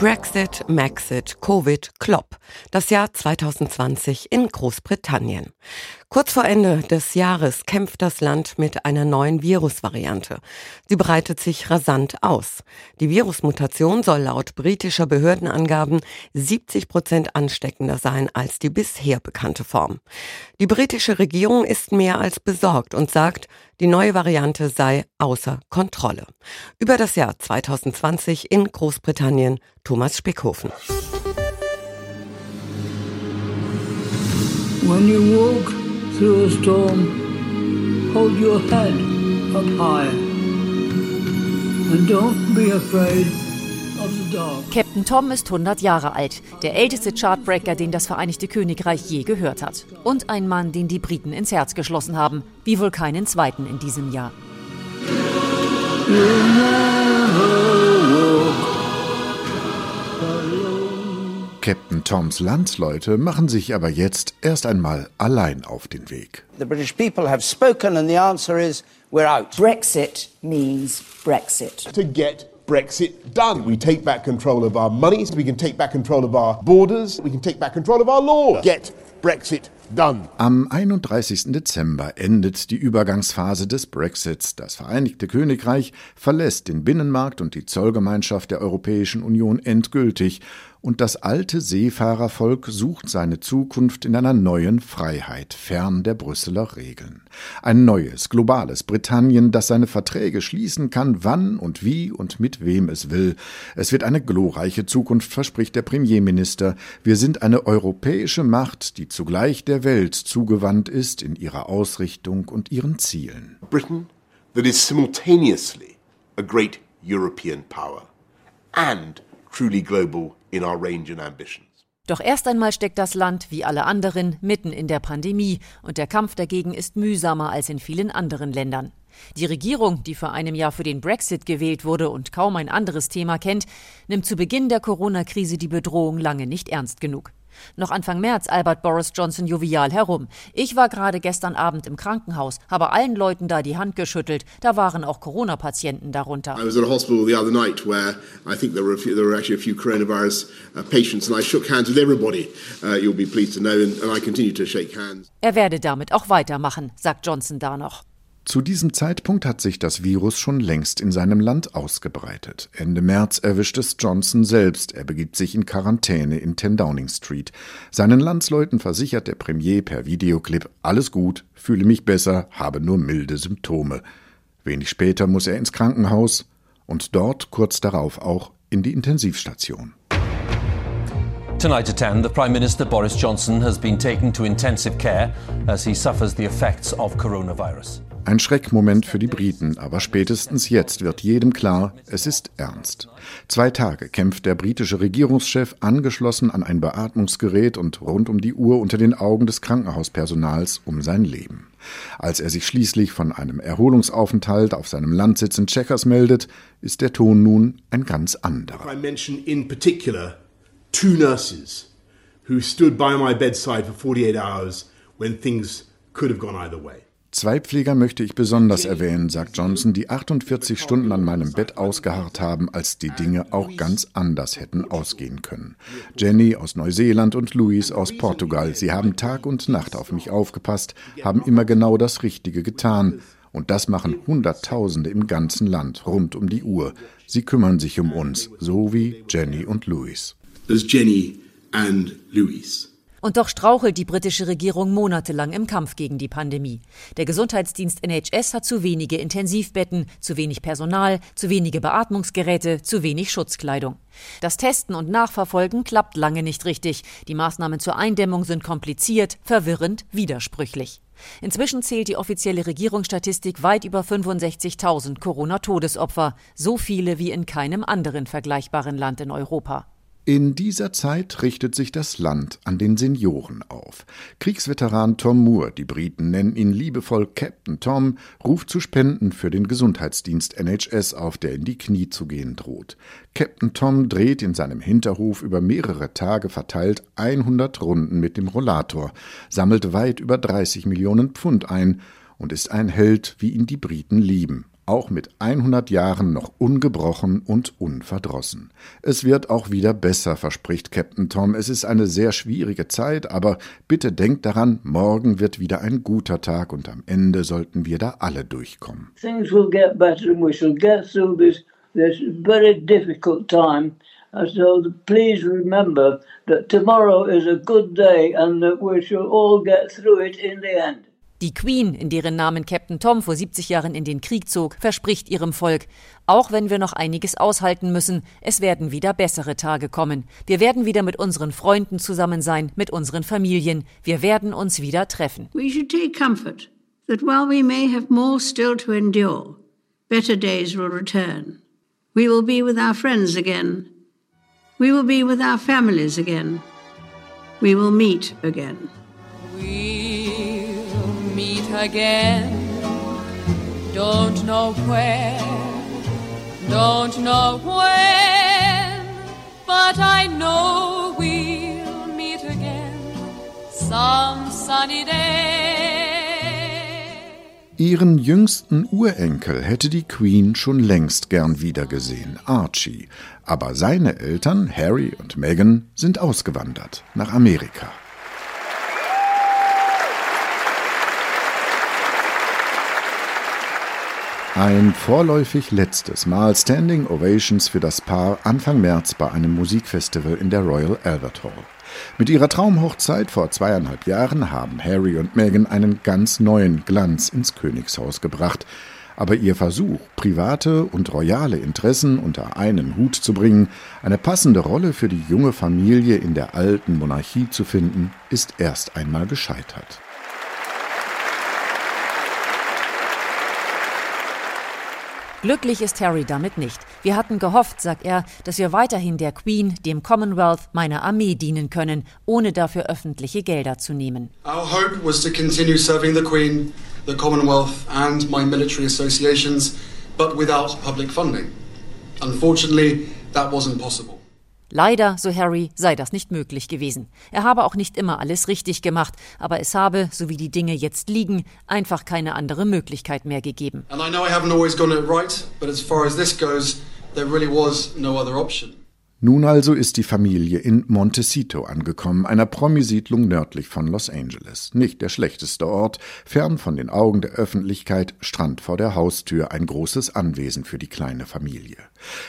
Brexit, Maxit, Covid, Klopp. Das Jahr 2020 in Großbritannien. Kurz vor Ende des Jahres kämpft das Land mit einer neuen Virusvariante. Sie breitet sich rasant aus. Die Virusmutation soll laut britischer Behördenangaben 70 Prozent ansteckender sein als die bisher bekannte Form. Die britische Regierung ist mehr als besorgt und sagt, die neue Variante sei außer Kontrolle. Über das Jahr 2020 in Großbritannien Thomas Speckhofen. When you walk through a storm, hold your head up high and don't be afraid of the dark. Captain Tom ist 100 Jahre alt, der älteste Chartbreaker, den das Vereinigte Königreich je gehört hat. Und ein Mann, den die Briten ins Herz geschlossen haben, wie wohl keinen zweiten in diesem Jahr. Captain Toms Landsleute machen sich aber jetzt erst einmal allein auf den Weg. The British people have spoken, and the answer is we're out. Brexit means Brexit. to get Brexit done. We take back control of our monies, we can take back control of our borders, we can take back control of our laws. Get Brexit done. Am 31. Dezember endet die Übergangsphase des Brexits. Das Vereinigte Königreich verlässt den Binnenmarkt und die Zollgemeinschaft der Europäischen Union endgültig und das alte Seefahrervolk sucht seine Zukunft in einer neuen Freiheit, fern der Brüsseler Regeln. Ein neues, globales Britannien, das seine Verträge schließen kann, wann und wie und mit wem es will. Es wird eine glorreiche Zukunft, verspricht der Premierminister. Wir sind eine europäische Macht, die zugleich der Welt zugewandt ist in ihrer Ausrichtung und ihren Zielen. Britain that is simultaneously a great European power and truly global in our range and ambitions. Doch erst einmal steckt das Land, wie alle anderen, mitten in der Pandemie und der Kampf dagegen ist mühsamer als in vielen anderen Ländern. Die Regierung, die vor einem Jahr für den Brexit gewählt wurde und kaum ein anderes Thema kennt, nimmt zu Beginn der Corona-Krise die Bedrohung lange nicht ernst genug. Noch Anfang März albert Boris Johnson jovial herum. Ich war gerade gestern Abend im Krankenhaus, habe allen Leuten da die Hand geschüttelt. Da waren auch Corona-Patienten darunter. I was at a hospital the other night where I think there were, a few, there were actually a few coronavirus uh, patients, and I shook hands with everybody, uh, you'll be pleased to know, and, and I continue to shake hands. Er werde damit auch weitermachen, sagt Johnson da noch. Zu diesem Zeitpunkt hat sich das Virus schon längst in seinem Land ausgebreitet. Ende März erwischt es Johnson selbst. Er begibt sich in Quarantäne in 10 Downing Street. Seinen Landsleuten versichert der Premier per Videoclip, alles gut, fühle mich besser, habe nur milde Symptome. Wenig später muss er ins Krankenhaus und dort kurz darauf auch in die Intensivstation. Tonight at 10, the Prime Minister Boris Johnson has been taken to intensive care as he suffers the effects of coronavirus. Ein Schreckmoment für die Briten, aber spätestens jetzt wird jedem klar, es ist ernst. Zwei Tage kämpft der britische Regierungschef angeschlossen an ein Beatmungsgerät und rund um die Uhr unter den Augen des Krankenhauspersonals um sein Leben. Als er sich schließlich von einem Erholungsaufenthalt auf seinem Landsitz in Chequers meldet, ist der Ton nun ein ganz anderer. I mention in particular two nurses who stood by my bedside for 48 hours when things could have gone either way. Zwei Pfleger möchte ich besonders erwähnen, sagt Johnson, die 48 Stunden an meinem Bett ausgeharrt haben, als die Dinge auch ganz anders hätten ausgehen können. Jenny aus Neuseeland und Louis aus Portugal, sie haben Tag und Nacht auf mich aufgepasst, haben immer genau das Richtige getan. Und das machen Hunderttausende im ganzen Land, rund um die Uhr. Sie kümmern sich um uns, so wie Jenny und Louis. There's Jenny and Louise. Und doch strauchelt die britische Regierung monatelang im Kampf gegen die Pandemie. Der Gesundheitsdienst NHS hat zu wenige Intensivbetten, zu wenig Personal, zu wenige Beatmungsgeräte, zu wenig Schutzkleidung. Das Testen und Nachverfolgen klappt lange nicht richtig. Die Maßnahmen zur Eindämmung sind kompliziert, verwirrend, widersprüchlich. Inzwischen zählt die offizielle Regierungsstatistik weit über 65.000 Corona-Todesopfer, so viele wie in keinem anderen vergleichbaren Land in Europa. In dieser Zeit richtet sich das Land an den Senioren auf. Kriegsveteran Tom Moore, die Briten nennen ihn liebevoll Captain Tom, ruft zu Spenden für den Gesundheitsdienst NHS auf, der in die Knie zu gehen droht. Captain Tom dreht in seinem Hinterhof über mehrere Tage verteilt 100 Runden mit dem Rollator, sammelt weit über 30 Millionen Pfund ein und ist ein Held, wie ihn die Briten lieben, auch mit 100 Jahren noch ungebrochen und unverdrossen. Es wird auch wieder besser, verspricht Captain Tom. Es ist eine sehr schwierige Zeit, aber bitte denkt daran, morgen wird wieder ein guter Tag und am Ende sollten wir da alle durchkommen. Things will get better and we shall get through this, this very difficult time. So please remember that tomorrow is a good day and that we shall all get through it in the end. Die Queen, in deren Namen Captain Tom vor 70 Jahren in den Krieg zog, verspricht ihrem Volk, auch wenn wir noch einiges aushalten müssen, es werden wieder bessere Tage kommen. Wir werden wieder mit unseren Freunden zusammen sein, mit unseren Familien. Wir werden uns wieder treffen. We should take comfort that while we may have more still to endure, better days will return. We will be with our friends again. We will be with our families again. We will meet again. Meet again. Don't know where, don't know when, but I know we'll meet again some sunny day. Ihren jüngsten Urenkel hätte die Queen schon längst gern wiedergesehen, Archie. Aber seine Eltern, Harry und Meghan, sind ausgewandert nach Amerika. Ein vorläufig letztes Mal Standing Ovations für das Paar Anfang März bei einem Musikfestival in der Royal Albert Hall. Mit ihrer Traumhochzeit vor zweieinhalb Jahren haben Harry und Meghan einen ganz neuen Glanz ins Königshaus gebracht. Aber ihr Versuch, private und royale Interessen unter einen Hut zu bringen, eine passende Rolle für die junge Familie in der alten Monarchie zu finden, ist erst einmal gescheitert. Glücklich ist Harry damit nicht. Wir hatten gehofft, sagt er, dass wir weiterhin der Queen, dem Commonwealth, meiner Armee dienen können, ohne dafür öffentliche Gelder zu nehmen. Our hope was to continue serving the Queen, the Commonwealth and my military associations, but without public funding. Unfortunately, that wasn't possible. Leider, so Harry, sei das nicht möglich gewesen. Er habe auch nicht immer alles richtig gemacht, aber es habe, so wie die Dinge jetzt liegen, einfach keine andere Möglichkeit mehr gegeben. And I know I haven't always gotten it right, but as far as this goes, there really was no other option. Nun also ist die Familie in Montecito angekommen, einer Promisiedlung nördlich von Los Angeles. Nicht der schlechteste Ort, fern von den Augen der Öffentlichkeit, Strand vor der Haustür, ein großes Anwesen für die kleine Familie.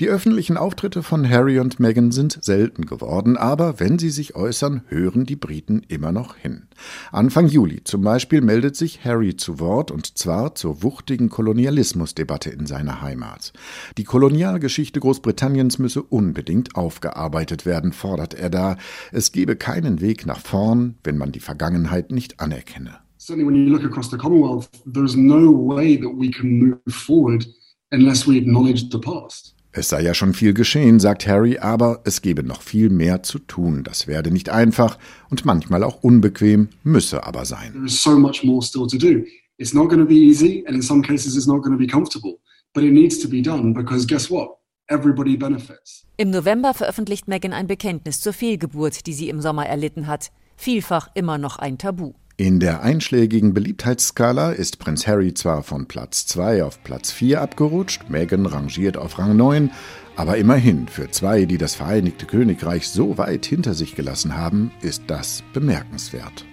Die öffentlichen Auftritte von Harry und Meghan sind selten geworden, aber wenn sie sich äußern, hören die Briten immer noch hin. Anfang Juli zum Beispiel meldet sich Harry zu Wort und zwar zur wuchtigen Kolonialismusdebatte in seiner Heimat. Die Kolonialgeschichte Großbritanniens müsse unbedingt aufgearbeitet werden, fordert er da. Es gebe keinen Weg nach vorn, wenn man die Vergangenheit nicht anerkenne. Certainly when you look across the Commonwealth, there's no way that we can move forward unless we acknowledge the past. Es sei ja schon viel geschehen, sagt Harry, aber es gebe noch viel mehr zu tun. Das werde nicht einfach und manchmal auch unbequem, müsse aber sein. There is so much more still to do. It's not going to be easy and in some cases it's not going to be comfortable, but it needs to be done because guess what? Everybody benefits. Im November veröffentlicht Meghan ein Bekenntnis zur Fehlgeburt, die sie im Sommer erlitten hat. Vielfach immer noch ein Tabu. In der einschlägigen Beliebtheitsskala ist Prinz Harry zwar von Platz 2 auf Platz 4 abgerutscht, Meghan rangiert auf Rang 9, aber immerhin für zwei, die das Vereinigte Königreich so weit hinter sich gelassen haben, ist das bemerkenswert.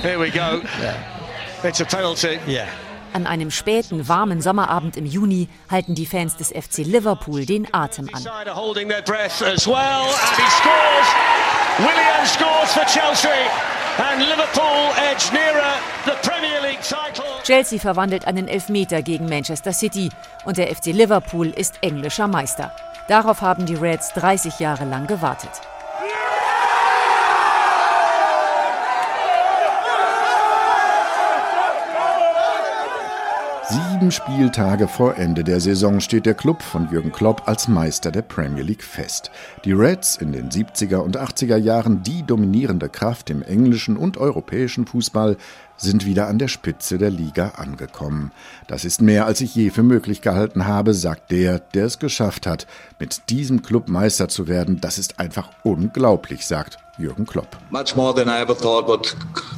Here we go. It's a penalty. Yeah. An einem späten, warmen Sommerabend im Juni halten die Fans des FC Liverpool den Atem an. Chelsea verwandelt einen Elfmeter gegen Manchester City und der FC Liverpool ist englischer Meister. Darauf haben die Reds 30 Jahre lang gewartet. Sieben Spieltage vor Ende der Saison steht der Club von Jürgen Klopp als Meister der Premier League fest. Die Reds in den 70er und 80er Jahren die dominierende Kraft im englischen und europäischen Fußball sind wieder an der Spitze der Liga angekommen. Das ist mehr, als ich je für möglich gehalten habe, sagt der, der es geschafft hat, mit diesem Club Meister zu werden. Das ist einfach unglaublich, sagt Jürgen Klopp. Much more than I ever thought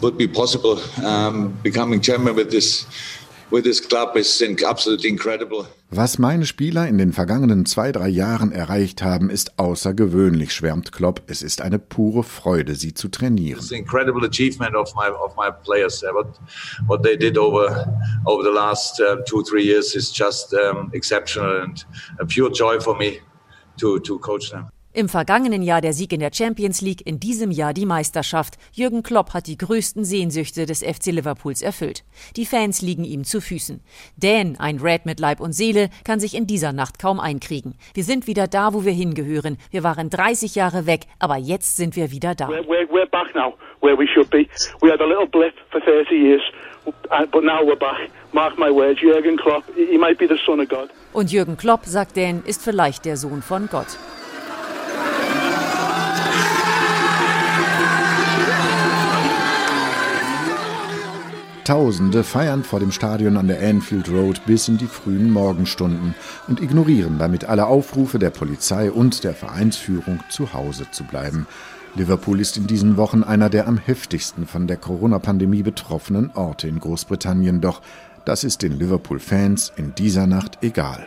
would be possible. Um, becoming champion with this was meine Spieler in den vergangenen zwei, drei Jahren erreicht haben, ist außergewöhnlich, schwärmt Klopp. Es ist eine pure Freude, sie zu trainieren. It's incredible achievement of my of my players. What what they did over over the last uh, two three years is just um, exceptional and a pure joy for me to to coach them. Im vergangenen Jahr der Sieg in der Champions League, in diesem Jahr die Meisterschaft. Jürgen Klopp hat die größten Sehnsüchte des FC Liverpools erfüllt. Die Fans liegen ihm zu Füßen. Dan, ein Red mit Leib und Seele, kann sich in dieser Nacht kaum einkriegen. Wir sind wieder da, wo wir hingehören. Wir waren 30 Jahre weg, aber jetzt sind wir wieder da. We're, we're, we're back now, where we should be. We had a little blip for 30 years, uh, but now we're back. Mark my words, Jürgen Klopp, he might be the son of God. Und Jürgen Klopp, sagt Dan, ist vielleicht der Sohn von Gott. Tausende feiern vor dem Stadion an der Anfield Road bis in die frühen Morgenstunden und ignorieren damit alle Aufrufe der Polizei und der Vereinsführung, zu Hause zu bleiben. Liverpool ist in diesen Wochen einer der am heftigsten von der Corona-Pandemie betroffenen Orte in Großbritannien, doch das ist den Liverpool-Fans in dieser Nacht egal.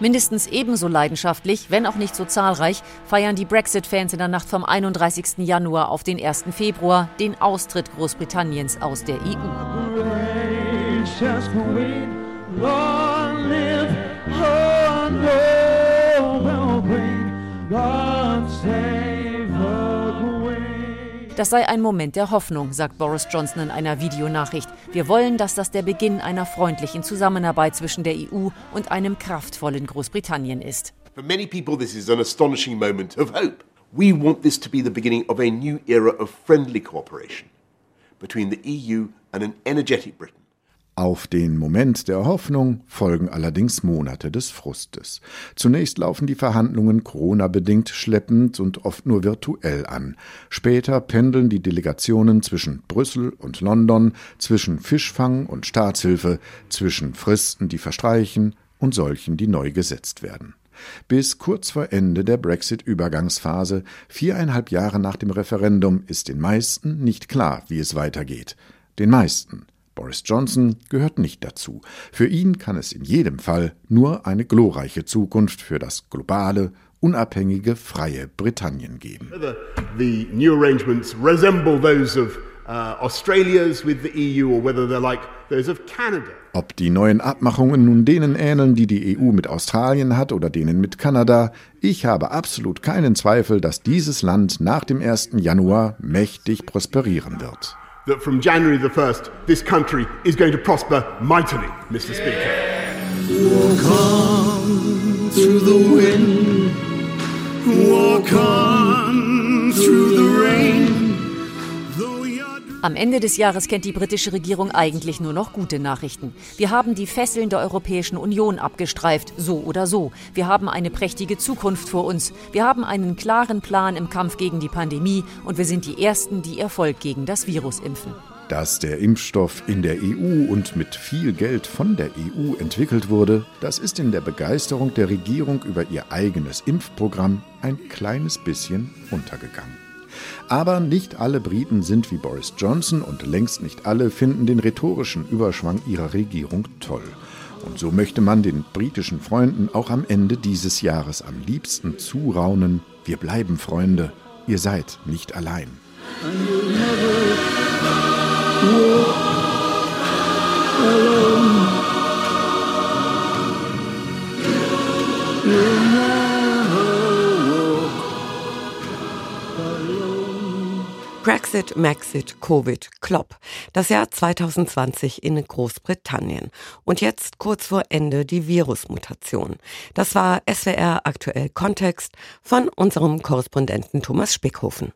Mindestens ebenso leidenschaftlich, wenn auch nicht so zahlreich, feiern die Brexit-Fans in der Nacht vom 31. Januar auf den 1. Februar den Austritt Großbritanniens aus der EU. Das sei ein Moment der Hoffnung, sagt Boris Johnson in einer Videonachricht. Wir wollen, dass das der Beginn einer freundlichen Zusammenarbeit zwischen der EU und einem kraftvollen Großbritannien ist. For many people this is an astonishing moment of hope. We want this to be the beginning of a new era of friendly cooperation between the EU and an energetic Britain. Auf den Moment der Hoffnung folgen allerdings Monate des Frustes. Zunächst laufen die Verhandlungen Corona-bedingt schleppend und oft nur virtuell an. Später pendeln die Delegationen zwischen Brüssel und London, zwischen Fischfang und Staatshilfe, zwischen Fristen, die verstreichen und solchen, die neu gesetzt werden. Bis kurz vor Ende der Brexit-Übergangsphase, viereinhalb Jahre nach dem Referendum, ist den meisten nicht klar, wie es weitergeht. Den meisten. Boris Johnson gehört nicht dazu. Für ihn kann es in jedem Fall nur eine glorreiche Zukunft für das globale, unabhängige, freie Britannien geben. The new arrangements resemble those of uh, Australia's with the EU or whether they're like those of Canada. Ob die neuen Abmachungen nun denen ähneln, die die EU mit Australien hat oder denen mit Kanada, ich habe absolut keinen Zweifel, dass dieses Land nach dem 1. Januar mächtig prosperieren wird that from January the 1st, this country is going to prosper mightily, Mr. Speaker. Walk on through the wind, walk on through the rain. Am Ende des Jahres kennt die britische Regierung eigentlich nur noch gute Nachrichten. Wir haben die Fesseln der Europäischen Union abgestreift, so oder so. Wir haben eine prächtige Zukunft vor uns. Wir haben einen klaren Plan im Kampf gegen die Pandemie und wir sind die Ersten, die Erfolg gegen das Virus impfen. Dass der Impfstoff in der EU und mit viel Geld von der EU entwickelt wurde, das ist in der Begeisterung der Regierung über ihr eigenes Impfprogramm ein kleines bisschen untergegangen. Aber nicht alle Briten sind wie Boris Johnson und längst nicht alle finden den rhetorischen Überschwang ihrer Regierung toll. Und so möchte man den britischen Freunden auch am Ende dieses Jahres am liebsten zuraunen, wir bleiben Freunde, ihr seid nicht allein. Maxit, Covid, Klopp. Das Jahr 2020 in Großbritannien. Und jetzt kurz vor Ende die Virusmutation. Das war SWR aktuell Kontext von unserem Korrespondenten Thomas Spickhofen.